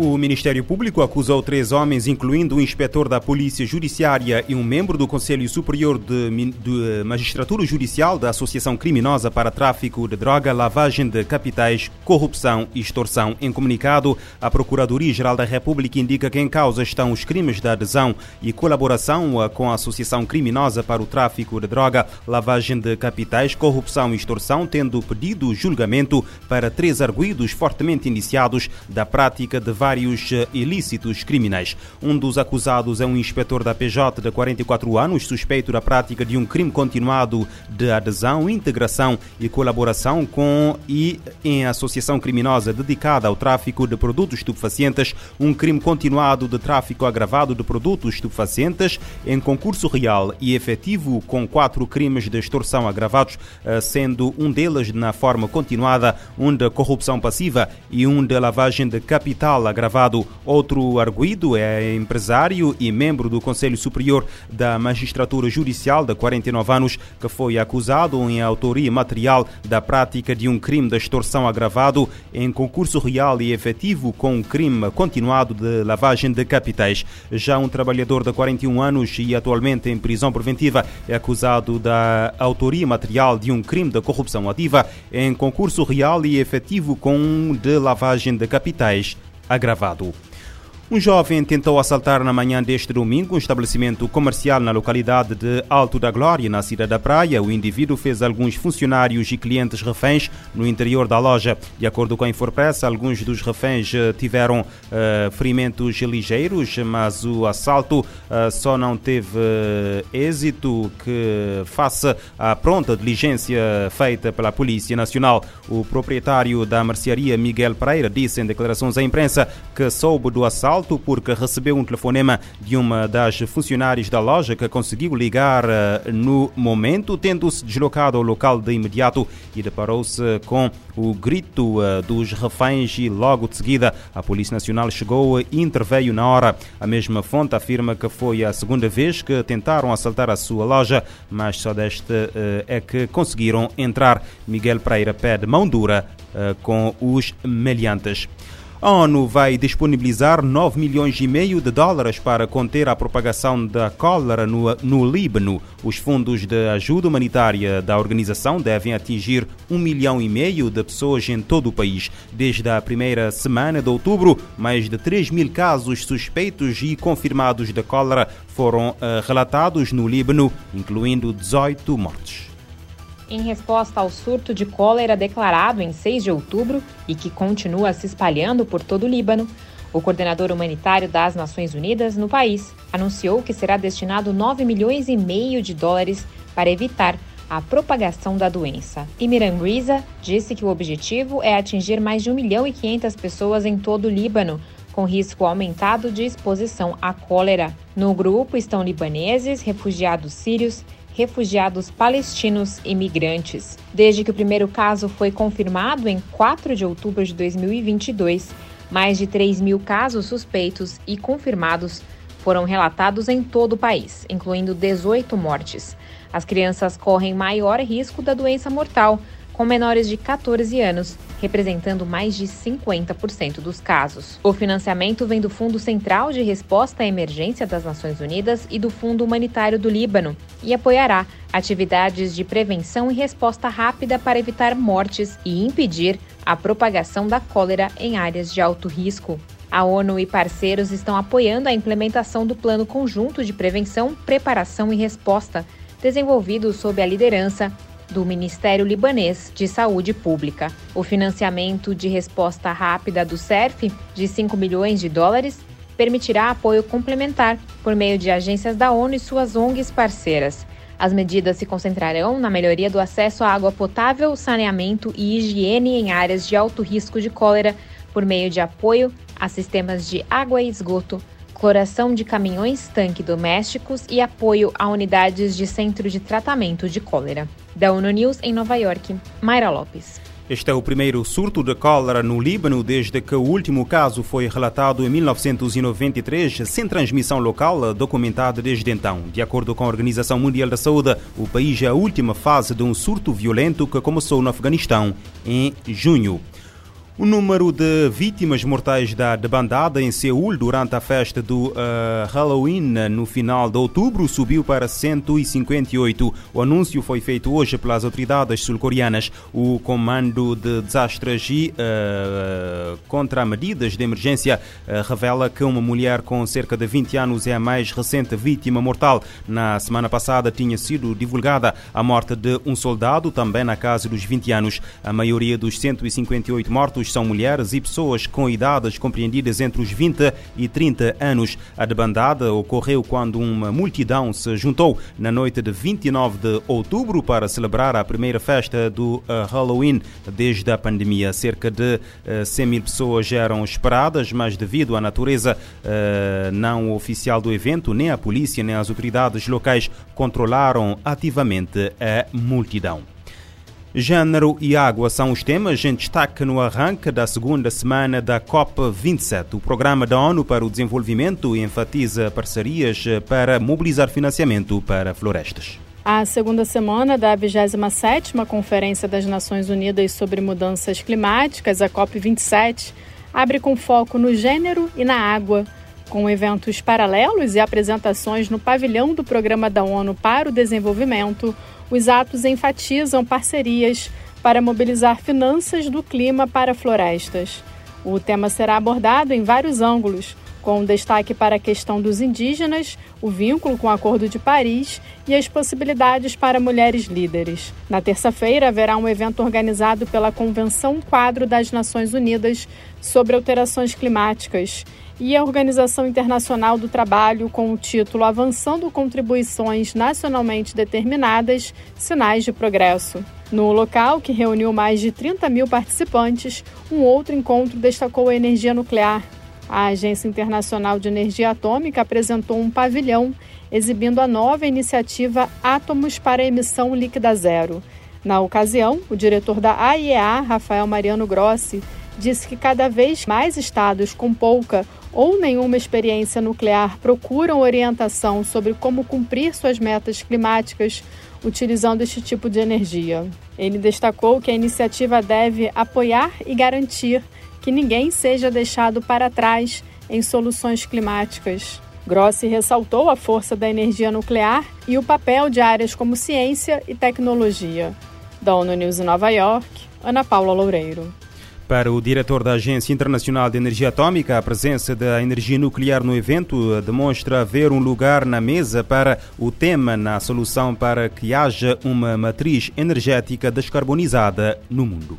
O Ministério Público acusou três homens, incluindo um inspetor da Polícia Judiciária e um membro do Conselho Superior de, de Magistratura Judicial da Associação Criminosa para Tráfico de Droga, Lavagem de Capitais, Corrupção e Extorsão. Em comunicado, a Procuradoria-Geral da República indica que em causa estão os crimes de adesão e colaboração com a Associação Criminosa para o Tráfico de Droga, Lavagem de Capitais, Corrupção e Extorsão, tendo pedido julgamento para três arguídos fortemente indiciados da prática de vários vários eh, ilícitos criminais. Um dos acusados é um inspetor da PJ de 44 anos, suspeito da prática de um crime continuado de adesão, integração e colaboração com e em associação criminosa dedicada ao tráfico de produtos estupefacientes, um crime continuado de tráfico agravado de produtos estupefacientes em concurso real e efetivo com quatro crimes de extorsão agravados, eh, sendo um deles na forma continuada, um de corrupção passiva e um de lavagem de capital agravado. Outro arguído é empresário e membro do Conselho Superior da Magistratura Judicial de 49 anos, que foi acusado em autoria material da prática de um crime de extorsão agravado em concurso real e efetivo com um crime continuado de lavagem de capitais. Já um trabalhador de 41 anos e atualmente em prisão preventiva é acusado da autoria material de um crime de corrupção ativa em concurso real e efetivo com de lavagem de capitais agravado. Um jovem tentou assaltar na manhã deste domingo um estabelecimento comercial na localidade de Alto da Glória, na cidade da Praia. O indivíduo fez alguns funcionários e clientes reféns no interior da loja. De acordo com a Infopress, alguns dos reféns eh, tiveram uh, ferimentos ligeiros, mas o assalto uh, só não teve êxito que face à pronta diligência feita pela Polícia Nacional. O proprietário da mercearia, Miguel Pereira, disse em declarações à imprensa que soube do assalto porque recebeu um telefonema de uma das funcionárias da loja que conseguiu ligar eh, no momento, tendo-se deslocado ao local de imediato e deparou-se com o grito eh, dos reféns e logo de seguida a Polícia Nacional chegou e interveio na hora. A mesma fonte afirma que foi a segunda vez que tentaram assaltar a sua loja, mas só desta eh, é que conseguiram entrar. Miguel Pereira pede mão dura com os meliantes. A ONU vai disponibilizar 9 milhões e meio de dólares para conter a propagação da cólera no, no Líbano. Os fundos de ajuda humanitária da organização devem atingir 1 milhão e meio de pessoas em todo o país. Desde a primeira semana de outubro, mais de 3 mil casos suspeitos e confirmados de cólera foram uh, relatados no Líbano, incluindo 18 mortes em resposta ao surto de cólera declarado em 6 de outubro e que continua se espalhando por todo o Líbano, o coordenador humanitário das Nações Unidas no país anunciou que será destinado 9 milhões e meio de dólares para evitar a propagação da doença. E Miranguiza disse que o objetivo é atingir mais de 1 milhão e 500 pessoas em todo o Líbano, com risco aumentado de exposição à cólera. No grupo estão libaneses, refugiados sírios, refugiados palestinos e migrantes. Desde que o primeiro caso foi confirmado em 4 de outubro de 2022, mais de 3 mil casos suspeitos e confirmados foram relatados em todo o país, incluindo 18 mortes. As crianças correm maior risco da doença mortal, com menores de 14 anos, representando mais de 50% dos casos. O financiamento vem do Fundo Central de Resposta à Emergência das Nações Unidas e do Fundo Humanitário do Líbano e apoiará atividades de prevenção e resposta rápida para evitar mortes e impedir a propagação da cólera em áreas de alto risco. A ONU e parceiros estão apoiando a implementação do Plano Conjunto de Prevenção, Preparação e Resposta, desenvolvido sob a liderança do Ministério Libanês de Saúde Pública. O financiamento de resposta rápida do CERF, de 5 milhões de dólares, permitirá apoio complementar por meio de agências da ONU e suas ONGs parceiras. As medidas se concentrarão na melhoria do acesso à água potável, saneamento e higiene em áreas de alto risco de cólera, por meio de apoio a sistemas de água e esgoto, cloração de caminhões-tanque domésticos e apoio a unidades de centro de tratamento de cólera. Da ONU News em Nova York, Mayra Lopes. Este é o primeiro surto de cólera no Líbano desde que o último caso foi relatado em 1993, sem transmissão local documentada desde então. De acordo com a Organização Mundial da Saúde, o país é a última fase de um surto violento que começou no Afeganistão em junho. O número de vítimas mortais da debandada em Seul durante a festa do uh, Halloween no final de outubro subiu para 158. O anúncio foi feito hoje pelas autoridades sul-coreanas. O Comando de Desastres e uh, Contramedidas de Emergência uh, revela que uma mulher com cerca de 20 anos é a mais recente vítima mortal. Na semana passada tinha sido divulgada a morte de um soldado, também na casa dos 20 anos. A maioria dos 158 mortos são mulheres e pessoas com idades compreendidas entre os 20 e 30 anos. A debandada ocorreu quando uma multidão se juntou na noite de 29 de outubro para celebrar a primeira festa do uh, Halloween desde a pandemia. Cerca de 100 uh, mil pessoas eram esperadas, mas devido à natureza uh, não oficial do evento, nem a polícia nem as autoridades locais controlaram ativamente a multidão. Gênero e água são os temas em destaque no arranque da segunda semana da COP27. O Programa da ONU para o Desenvolvimento enfatiza parcerias para mobilizar financiamento para florestas. A segunda semana da 27ª Conferência das Nações Unidas sobre Mudanças Climáticas, a COP27, abre com foco no gênero e na água, com eventos paralelos e apresentações no pavilhão do Programa da ONU para o Desenvolvimento, os atos enfatizam parcerias para mobilizar finanças do clima para florestas. O tema será abordado em vários ângulos, com destaque para a questão dos indígenas, o vínculo com o Acordo de Paris e as possibilidades para mulheres líderes. Na terça-feira, haverá um evento organizado pela Convenção Quadro das Nações Unidas sobre Alterações Climáticas e a Organização Internacional do Trabalho com o título Avançando Contribuições Nacionalmente Determinadas Sinais de Progresso. No local, que reuniu mais de 30 mil participantes, um outro encontro destacou a energia nuclear. A Agência Internacional de Energia Atômica apresentou um pavilhão exibindo a nova iniciativa Átomos para Emissão Líquida Zero. Na ocasião, o diretor da AIEA, Rafael Mariano Grossi, disse que cada vez mais estados com pouca ou nenhuma experiência nuclear procuram orientação sobre como cumprir suas metas climáticas utilizando este tipo de energia. Ele destacou que a iniciativa deve apoiar e garantir que ninguém seja deixado para trás em soluções climáticas. Grossi ressaltou a força da energia nuclear e o papel de áreas como ciência e tecnologia. Da ONU News em Nova York, Ana Paula Loureiro. Para o diretor da Agência Internacional de Energia Atômica, a presença da energia nuclear no evento demonstra haver um lugar na mesa para o tema na solução para que haja uma matriz energética descarbonizada no mundo.